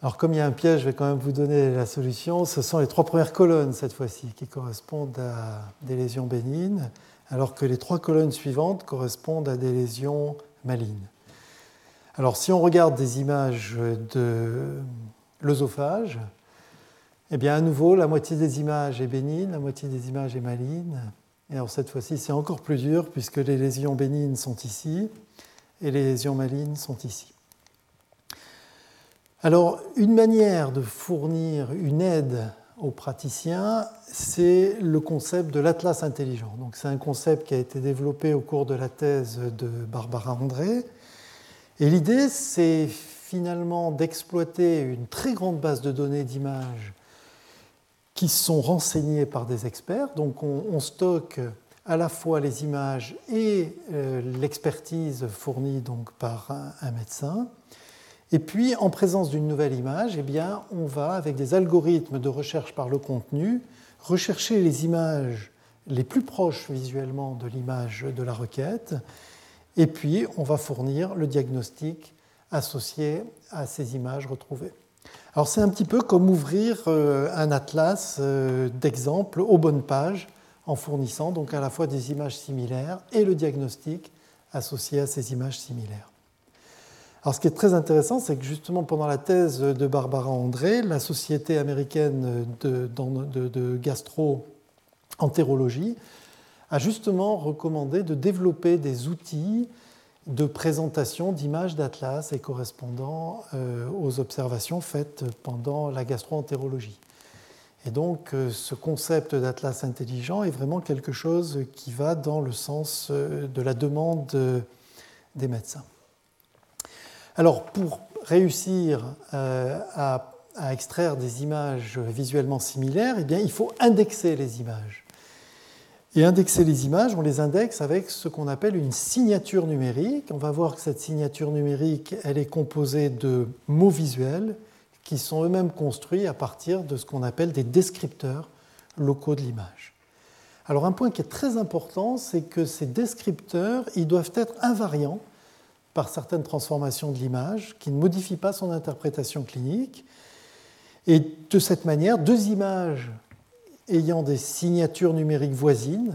S2: alors comme il y a un piège, je vais quand même vous donner la solution. Ce sont les trois premières colonnes cette fois-ci qui correspondent à des lésions bénignes, alors que les trois colonnes suivantes correspondent à des lésions malignes. Alors si on regarde des images de l'œsophage, eh bien à nouveau, la moitié des images est bénigne, la moitié des images est maligne. Et alors cette fois-ci, c'est encore plus dur puisque les lésions bénignes sont ici et les lésions malignes sont ici. Alors, une manière de fournir une aide aux praticiens, c'est le concept de l'atlas intelligent. Donc, c'est un concept qui a été développé au cours de la thèse de Barbara André. Et l'idée, c'est finalement d'exploiter une très grande base de données d'images qui sont renseignées par des experts. Donc, on, stocke à la fois les images et euh, l'expertise fournie donc par un médecin. Et puis, en présence d'une nouvelle image, eh bien, on va, avec des algorithmes de recherche par le contenu, rechercher les images les plus proches visuellement de l'image de la requête, et puis on va fournir le diagnostic associé à ces images retrouvées. Alors c'est un petit peu comme ouvrir euh, un atlas euh, d'exemples aux bonnes pages en fournissant donc à la fois des images similaires et le diagnostic associé à ces images similaires. Alors, ce qui est très intéressant, c'est que justement pendant la thèse de Barbara André, la Société américaine de, de, gastro-entérologie a justement recommandé de développer des outils de présentation d'images d'atlas et correspondant euh, aux observations faites pendant la gastro-entérologie. Et donc, euh, ce concept d'atlas intelligent est vraiment quelque chose qui va dans le sens euh, de la demande des médecins. Alors, pour réussir à, extraire des images visuellement similaires, eh bien, il faut indexer les images. Et indexer les images, on les indexe avec ce qu'on appelle une signature numérique. On va voir que cette signature numérique, elle est composée de mots visuels qui sont eux-mêmes construits à partir de ce qu'on appelle des descripteurs locaux de l'image. Alors un point qui est très important, c'est que ces descripteurs, ils doivent être invariants par certaines transformations de l'image qui ne modifient pas son interprétation clinique. Et de cette manière, deux images ayant des signatures numériques voisines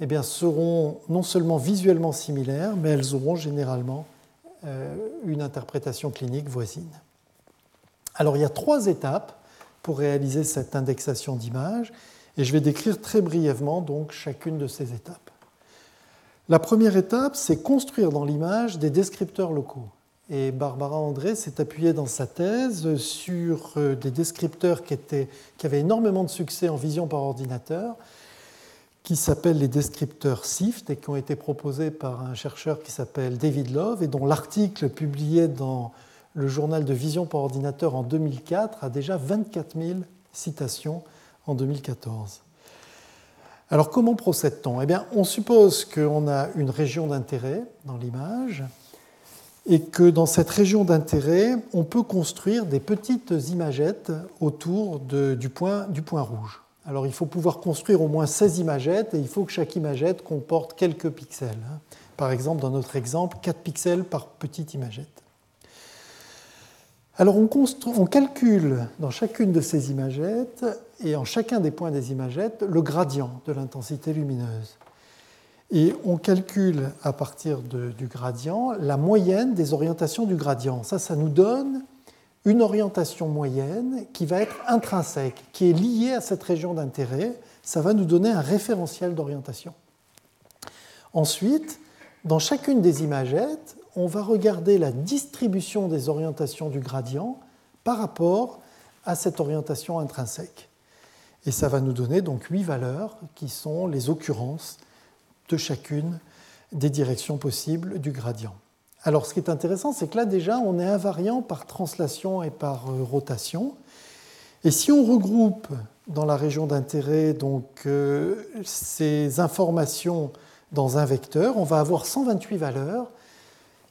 S2: eh bien, seront non seulement visuellement similaires, mais elles auront généralement euh, une interprétation clinique voisine. Alors il y a trois étapes pour réaliser cette indexation d'images, et je vais décrire très brièvement donc chacune de ces étapes. La première étape, c'est construire dans l'image des descripteurs locaux. Et Barbara André s'est appuyée dans sa thèse sur euh, des descripteurs qui, avaient énormément de succès en vision par ordinateur, qui s'appellent les descripteurs SIFT et qui ont été proposés par un chercheur qui s'appelle David Love et dont l'article publié dans le journal de vision par ordinateur en 2004 a déjà 24 000 citations en 2014. Alors comment procède-t-on? Eh bien, on suppose qu'on a une région d'intérêt dans l'image et que dans cette région d'intérêt, on peut construire des petites imagettes autour du, point, rouge. Alors il faut pouvoir construire au moins 16 imagettes et il faut que chaque imagette comporte quelques pixels. Hein. Par exemple, dans notre exemple, 4 pixels par petite imagette. Alors on, on, calcule dans chacune de ces imagettes et en chacun des points des imagettes le gradient de l'intensité lumineuse. Et on calcule à partir du gradient la moyenne des orientations du gradient. Ça, ça nous donne une orientation moyenne qui va être intrinsèque, qui est liée à cette région d'intérêt. Ça va nous donner un référentiel d'orientation. Ensuite, dans chacune des imagettes, on va regarder la distribution des orientations du gradient par rapport à cette orientation intrinsèque. Et ça va nous donner donc huit valeurs qui sont les occurrences de chacune des directions possibles du gradient. Alors ce qui est intéressant, c'est que là déjà, on est invariant par translation et par euh, rotation. Et si on regroupe dans la région d'intérêt donc euh, ces informations dans un vecteur, on va avoir 128 valeurs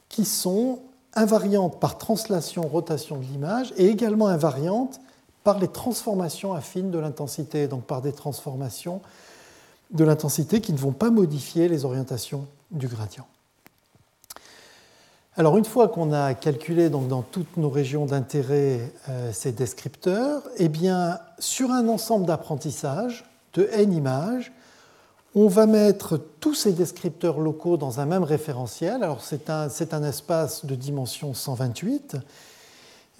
S2: qui sont invariantes par translation, rotation de l'image et également invariantes par les transformations affines de l'intensité, donc par des transformations de l'intensité qui ne vont pas modifier les orientations du gradient. Alors une fois qu'on a calculé donc, dans toutes nos régions d'intérêt euh, ces descripteurs, eh bien, sur un ensemble d'apprentissage de n images, on va mettre tous ces descripteurs locaux dans un même référentiel. Alors c'est un, un, espace de dimension 128.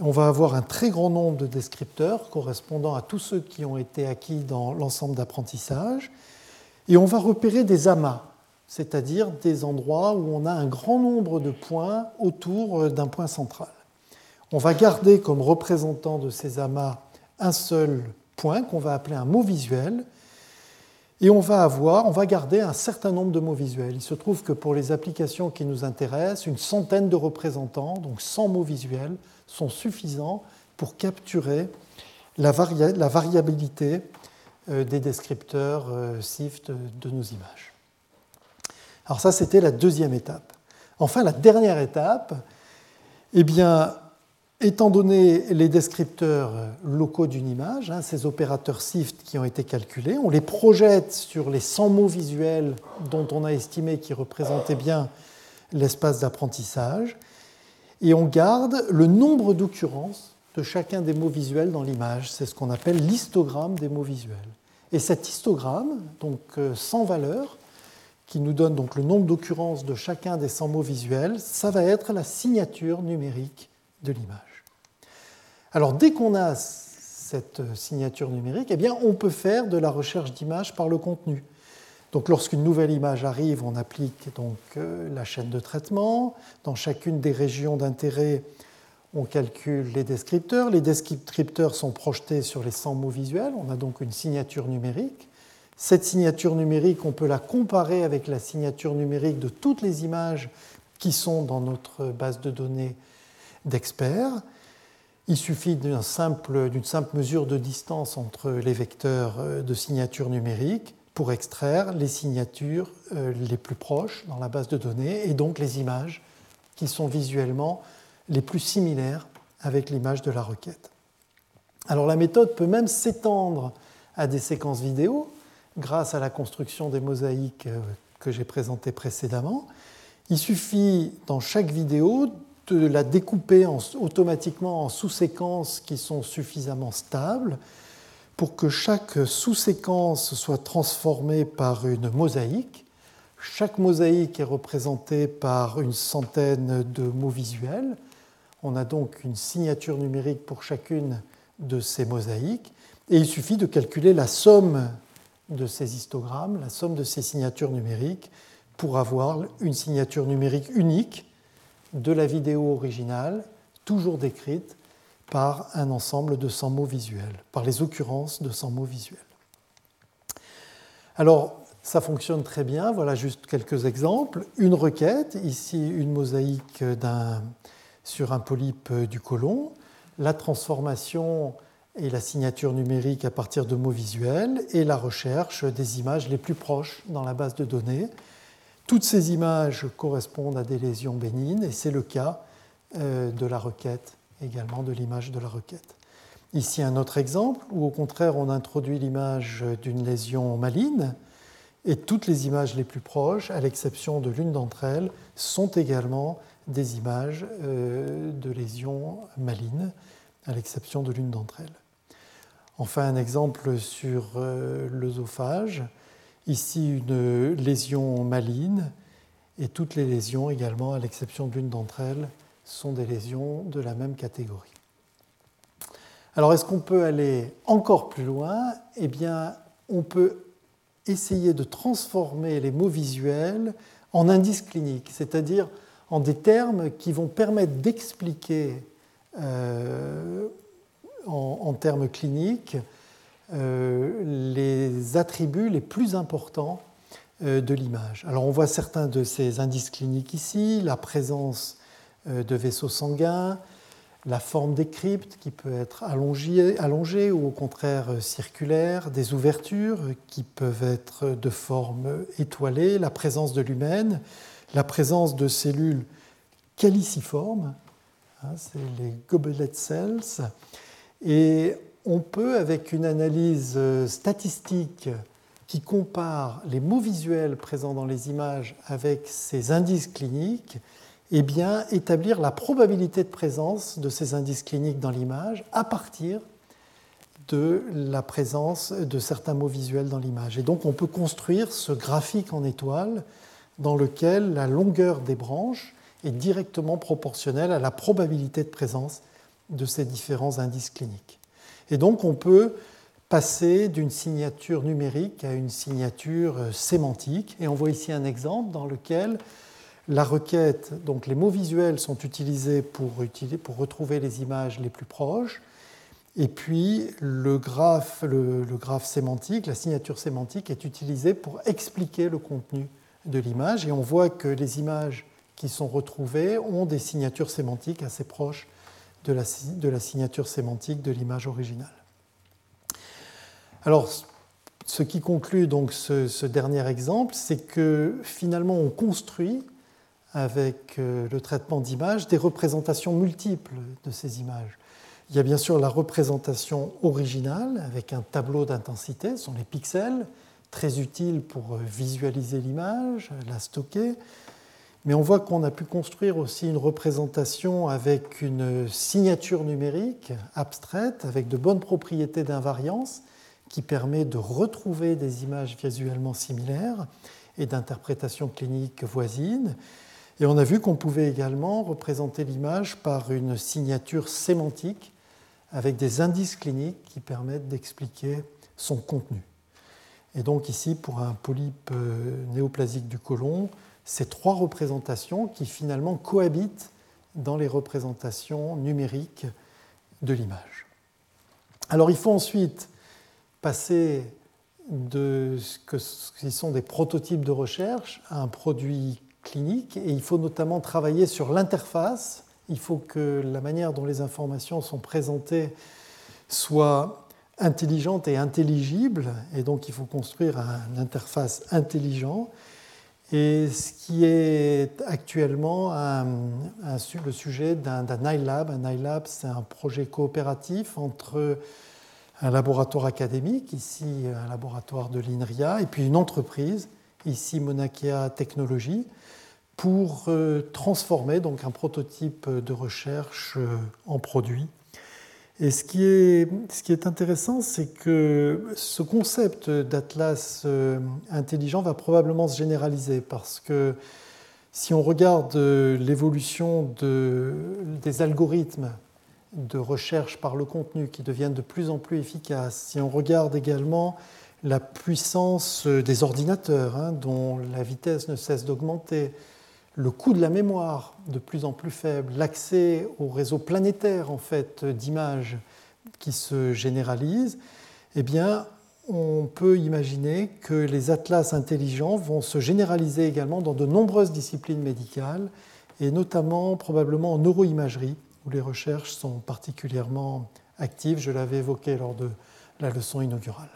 S2: On va avoir un très grand nombre de descripteurs correspondant à tous ceux qui ont été acquis dans l'ensemble d'apprentissage. Et on va repérer des amas, c'est-à-dire des endroits où on a un grand nombre de points autour euh, d'un point central. On va garder comme représentant de ces amas un seul point qu'on va appeler un mot visuel. Et on va avoir, on va garder un certain nombre de mots visuels. Il se trouve que pour les applications qui nous intéressent, une centaine de représentants, donc 100 mots visuels, sont suffisants pour capturer la, variabilité des descripteurs euh, SIFT de nos images. Alors ça, c'était la deuxième étape. Enfin, la dernière étape, eh bien, étant donné les descripteurs locaux d'une image, hein, ces opérateurs SIFT qui ont été calculés, on les projette sur les 100 mots visuels dont on a estimé qu'ils représentaient bien l'espace d'apprentissage, et on garde le nombre d'occurrences de chacun des mots visuels dans l'image. C'est ce qu'on appelle l'histogramme des mots visuels. Et cet histogramme, donc 100 euh, valeurs, qui nous donne donc le nombre d'occurrences de chacun des 100 mots visuels, ça va être la signature numérique de l'image. Alors dès qu'on a cette signature numérique, eh bien, on peut faire de la recherche d'images par le contenu. Donc lorsqu'une nouvelle image arrive, on applique donc euh, la chaîne de traitement. Dans chacune des régions d'intérêt, on calcule les descripteurs. Les descripteurs sont projetés sur les 100 mots visuels. On a donc une signature numérique. Cette signature numérique, on peut la comparer avec la signature numérique de toutes les images qui sont dans notre base de données d'experts. Il suffit d'une simple, simple, mesure de distance entre les vecteurs euh, de signature numérique pour extraire les signatures euh, les plus proches dans la base de données et donc les images qui sont visuellement les plus similaires avec l'image de la requête. Alors la méthode peut même s'étendre à des séquences vidéo grâce à la construction des mosaïques euh, que j'ai présentées précédemment. Il suffit dans chaque vidéo de la découper automatiquement en sous-séquences qui sont suffisamment stables pour que chaque sous-séquence soit transformée par une mosaïque. Chaque mosaïque est représentée par une centaine de mots visuels. On a donc une signature numérique pour chacune de ces mosaïques. Et il suffit de calculer la somme de ces histogrammes, la somme de ces signatures numériques, pour avoir une signature numérique unique de la vidéo originale, toujours décrite par un ensemble de 100 mots visuels, par les occurrences de 100 mots visuels. Alors, ça fonctionne très bien. Voilà juste quelques exemples. Une requête, ici une mosaïque sur un polype du côlon. La transformation et la signature numérique à partir de mots visuels et la recherche des images les plus proches dans la base de données. Toutes ces images correspondent à des lésions bénignes et c'est le cas euh, de la requête également, de l'image de la requête. Ici un autre exemple où au contraire on introduit l'image d'une lésion maligne et toutes les images les plus proches, à l'exception de l'une d'entre elles, sont également des images euh, de lésions malignes, à l'exception de l'une d'entre elles. Enfin, un exemple sur euh, l'œsophage. Ici, une lésion maligne et toutes les lésions également, à l'exception d'une d'entre elles, sont des lésions de la même catégorie. Alors, est-ce qu'on peut aller encore plus loin? Eh bien, on peut essayer de transformer les mots visuels en indices cliniques, c'est-à-dire en des termes qui vont permettre d'expliquer euh, en, termes cliniques euh, les attributs les plus importants euh, de l'image. Alors on voit certains de ces indices cliniques ici, la présence de vaisseaux sanguins, la forme des cryptes qui peut être allongée, allongée, ou au contraire circulaire, des ouvertures qui peuvent être de forme étoilée, la présence de l'humaine, la présence de cellules caliciformes, hein, c'est les gobelet cells, et on peut, avec une analyse euh, statistique qui compare les mots visuels présents dans les images avec ces indices cliniques, eh établir la probabilité de présence de ces indices cliniques dans l'image à partir de la présence de certains mots visuels dans l'image. Et donc on peut construire ce graphique en étoile dans lequel la longueur des branches est directement proportionnelle à la probabilité de présence de ces différents indices cliniques. Et donc on peut passer d'une signature numérique à une signature euh, sémantique. Et on voit ici un exemple dans lequel la requête, donc les mots visuels sont utilisés pour, retrouver les images les plus proches. Et puis le graphe, le, le graphe sémantique, la signature sémantique est utilisée pour expliquer le contenu de l'image. Et on voit que les images qui sont retrouvées ont des signatures sémantiques assez proches de la, de la signature sémantique de l'image originale. Alors, ce qui conclut donc ce, dernier exemple, c'est que finalement on construit avec euh, le traitement d'image des représentations multiples de ces images. Il y a bien sûr la représentation originale avec un tableau d'intensité, ce sont les pixels, très utiles pour euh, visualiser l'image, la stocker. Mais on voit qu'on a pu construire aussi une représentation avec une signature numérique abstraite, avec de bonnes propriétés d'invariance, qui permet de retrouver des images visuellement similaires et d'interprétation clinique voisine. Et on a vu qu'on pouvait également représenter l'image par une signature sémantique avec des indices cliniques qui permettent d'expliquer son contenu. Et donc ici, pour un polype euh, néoplasique du côlon, ces trois représentations qui finalement cohabitent dans les représentations numériques de l'image. Alors il faut ensuite passer de ce qui sont des prototypes de recherche à un produit clinique et il faut notamment travailler sur l'interface. Il faut que la manière dont les informations sont présentées soit intelligente et intelligible et donc il faut construire une interface intelligente et ce qui est actuellement le sujet d'un iLab. Un iLab, c'est un projet coopératif entre un laboratoire académique, ici un laboratoire de l'INRIA, et puis une entreprise, ici Monakea Technologies, pour transformer donc un prototype de recherche en produit. Et ce qui est, intéressant, c'est que ce concept d'atlas intelligent va probablement se généraliser parce que si on regarde l'évolution de, des algorithmes de recherche par le contenu qui deviennent de plus en plus efficaces, si on regarde également la puissance des ordinateurs, hein, dont la vitesse ne cesse d'augmenter, le coût de la mémoire de plus en plus faible, l'accès au réseau planétaire en fait d'images qui se généralise, eh bien, on peut imaginer que les atlas intelligents vont se généraliser également dans de nombreuses disciplines médicales, et notamment probablement en neuroimagerie, où les recherches sont particulièrement actives. Je l'avais évoqué lors de la leçon inaugurale.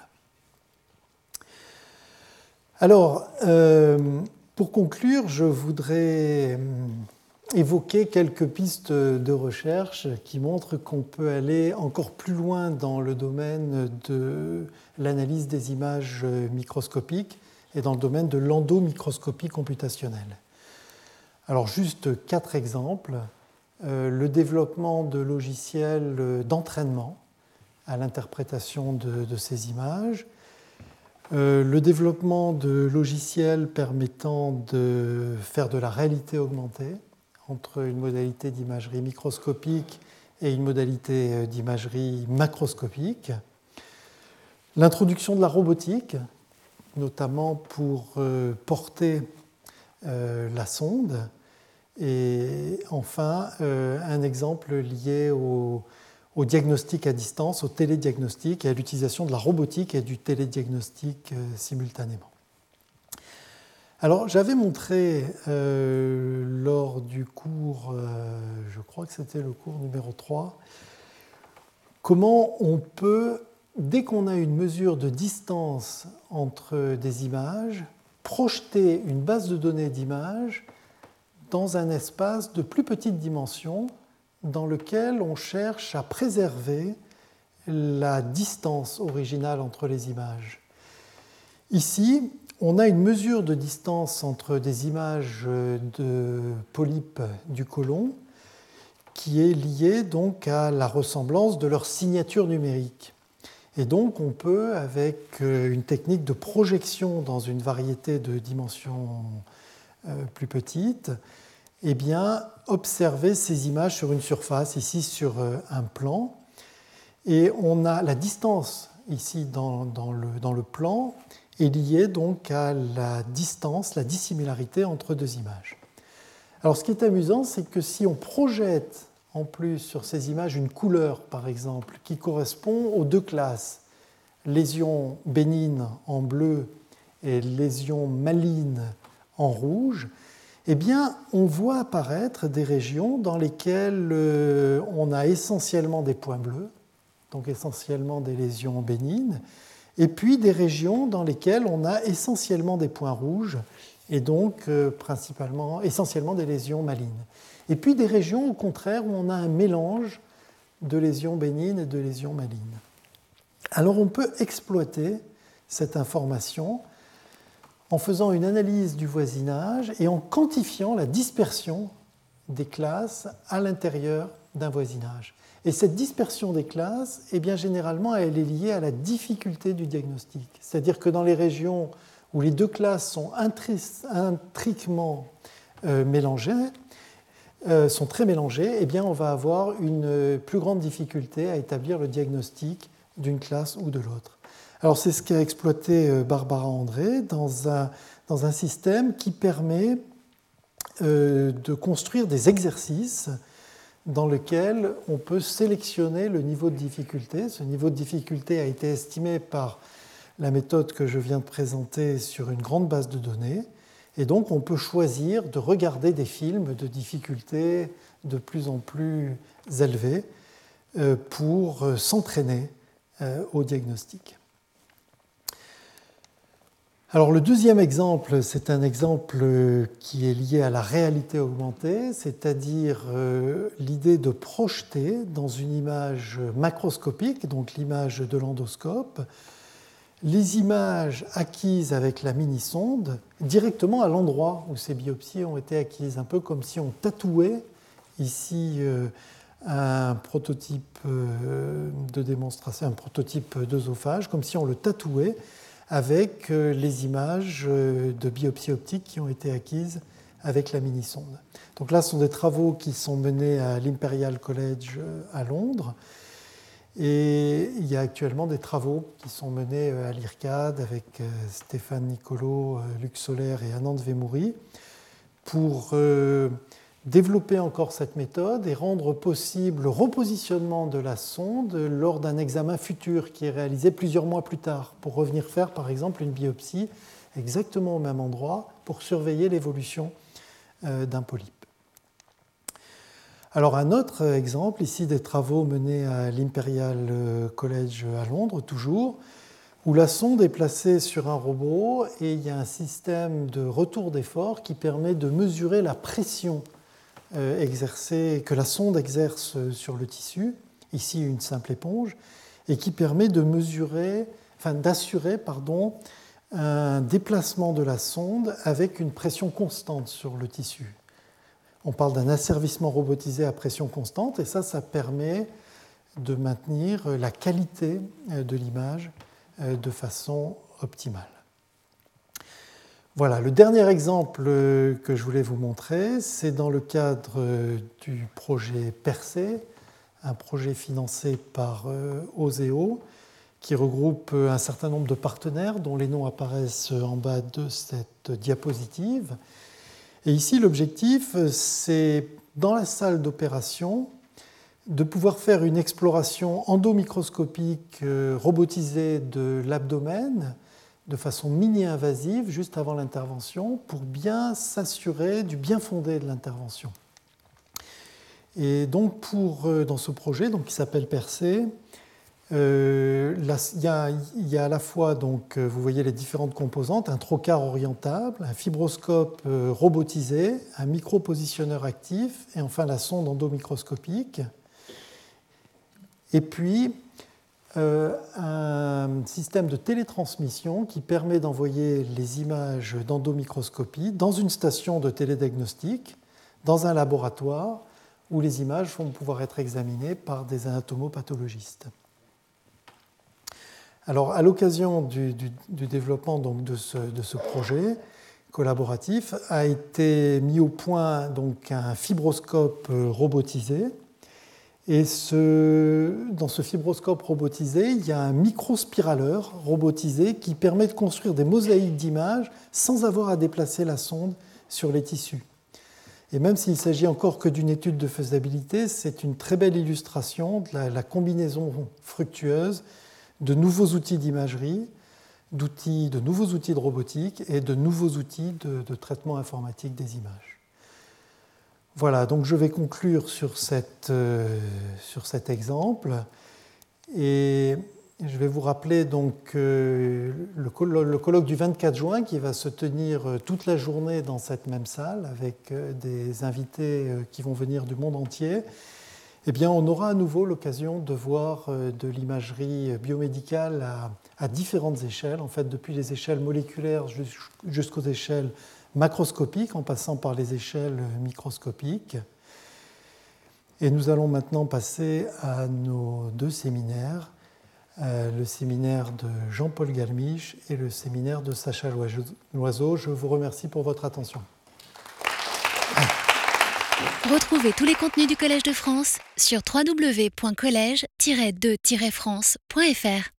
S2: Alors, euh, pour conclure, je voudrais hum, évoquer quelques pistes de recherche qui montrent qu'on peut aller encore plus loin dans le domaine de l'analyse des images microscopiques et dans le domaine de l'endomicroscopie computationnelle. Alors juste quatre exemples. Euh, le développement de logiciels d'entraînement à l'interprétation de, ces images, euh, le développement de logiciels permettant de faire de la réalité augmentée entre une modalité d'imagerie microscopique et une modalité euh, d'imagerie macroscopique, l'introduction de la robotique, notamment pour porter la sonde, et enfin un exemple lié au, au diagnostic à distance, au télédiagnostic et à l'utilisation de la robotique et du télédiagnostic euh, simultanément. Alors j'avais montré euh, lors du cours, euh, je crois que c'était le cours numéro 3, comment on peut, dès qu'on a une mesure de distance entre des images, projeter une base de données d'images dans un espace de plus petite dimension dans lequel on cherche à préserver la distance originale entre les images. Ici, on a une mesure de distance entre des images de polypes du côlon qui est liée donc à la ressemblance de leur signature numérique. Et donc on peut, avec une technique de projection dans une variété de dimensions euh, plus petites, eh bien, observer ces images sur une surface, ici sur euh, un plan. Et on a la distance ici dans, le, plan est liée donc à la distance, la dissimilarité entre deux images. Alors ce qui est amusant, c'est que si on projette en plus sur ces images une couleur, par exemple, qui correspond aux deux classes, lésions bénignes en bleu et lésions malignes en rouge, eh bien, on voit apparaître des régions dans lesquelles euh, on a essentiellement des points bleus, donc essentiellement des lésions bénignes, et puis des régions dans lesquelles on a essentiellement des points rouges, et donc euh, essentiellement des lésions malignes. Et puis des régions, au contraire, où on a un mélange de lésions bénignes et de lésions malignes. Alors on peut exploiter cette information en faisant une analyse du voisinage et en quantifiant la dispersion des classes à l'intérieur d'un voisinage. Et cette dispersion des classes, eh bien, généralement, elle est liée à la difficulté du diagnostic. C'est-à-dire que dans les régions où les deux classes sont intriquement euh, mélangées, euh, sont très mélangées, eh on va avoir une plus grande difficulté à établir le diagnostic d'une classe ou de l'autre. Alors c'est ce qu'a exploité euh, Barbara André dans un, système qui permet euh, de construire des exercices dans lesquels on peut sélectionner le niveau de difficulté. Ce niveau de difficulté a été estimé par la méthode que je viens de présenter sur une grande base de données. Et donc on peut choisir de regarder des films de difficulté de plus en plus élevée euh, pour s'entraîner au diagnostic. Alors le deuxième exemple, c'est un exemple qui est lié à la réalité augmentée, c'est-à-dire euh, l'idée de projeter dans une image macroscopique, donc l'image de l'endoscope, les images acquises avec la mini-sonde directement à l'endroit où ces biopsies ont été acquises, un peu comme si on tatouait ici euh, un prototype euh, de démonstration, un prototype d'œsophage, comme si on le tatouait avec euh, les images de biopsie optique qui ont été acquises avec la mini-sonde. Donc là, ce sont des travaux qui sont menés à l'Imperial College à Londres et il y a actuellement des travaux qui sont menés euh, à l'IRCAD avec euh, Stéphane Nicolo, euh, Luc Solaire et Anand Vemouri pour développer encore cette méthode et rendre possible le repositionnement de la sonde lors d'un examen futur qui est réalisé plusieurs mois plus tard pour revenir faire par exemple une biopsie exactement au même endroit pour surveiller l'évolution d'un polype. Alors un autre exemple ici des travaux menés à l'Imperial College à Londres toujours, où la sonde est placée sur un robot et il y a un système de retour d'effort qui permet de mesurer la pression euh, exercée, que la sonde exerce sur le tissu, ici une simple éponge, et qui permet de mesurer, enfin d'assurer pardon, un déplacement de la sonde avec une pression constante sur le tissu. On parle d'un asservissement robotisé à pression constante et ça, ça permet de maintenir la qualité euh, de l'image euh, de façon optimale. Voilà, le dernier exemple euh, que je voulais vous montrer, c'est dans le cadre du projet Percé, un projet financé par OSEO qui regroupe un certain nombre de partenaires dont les noms apparaissent en bas de cette diapositive. Et ici, l'objectif, c'est dans la salle d'opération de pouvoir faire une exploration endomicroscopique euh, robotisée de l'abdomen de façon mini-invasive juste avant l'intervention pour bien s'assurer du bien fondé de l'intervention. Et donc pour, euh, dans ce projet donc, qui s'appelle Percé, euh, il, y a, à la fois, donc, euh, vous voyez les différentes composantes, un trocar orientable, un fibroscope robotisé, un micropositionneur actif et enfin la sonde endomicroscopique. Et puis un système de télétransmission qui permet d'envoyer les images d'endomicroscopie dans une station de télédiagnostic, dans un laboratoire où les images vont pouvoir être examinées par des anatomopathologistes. Alors, à l'occasion du, développement donc, de, ce, projet collaboratif, a été mis au point donc, un fibroscope euh, robotisé. Et dans ce fibroscope robotisé, il y a un microspiraleur robotisé qui permet de construire des mosaïques d'images sans avoir à déplacer la sonde sur les tissus. Et même s'il s'agit encore que d'une étude de faisabilité, c'est une très belle illustration de la combinaison fructueuse de nouveaux outils d'imagerie, de nouveaux outils de robotique et de nouveaux outils de, traitement informatique des images. Voilà, donc je vais conclure sur, euh, cet exemple. Et je vais vous rappeler donc euh, le, colloque du 24 juin qui va se tenir euh, toute la journée dans cette même salle avec des invités qui vont venir du monde entier. Eh bien, on aura à nouveau l'occasion de voir de l'imagerie biomédicale à, différentes échelles, en fait, depuis les échelles moléculaires jusqu'aux échelles macroscopiques, en passant par les échelles microscopiques. Et nous allons maintenant passer à nos deux séminaires, euh, le séminaire de Jean-Paul Galmiche et le séminaire de Sacha Loiseau. Je vous remercie pour votre attention.
S1: Retrouvez tous les contenus du Collège de France sur www.colège-2-france.fr.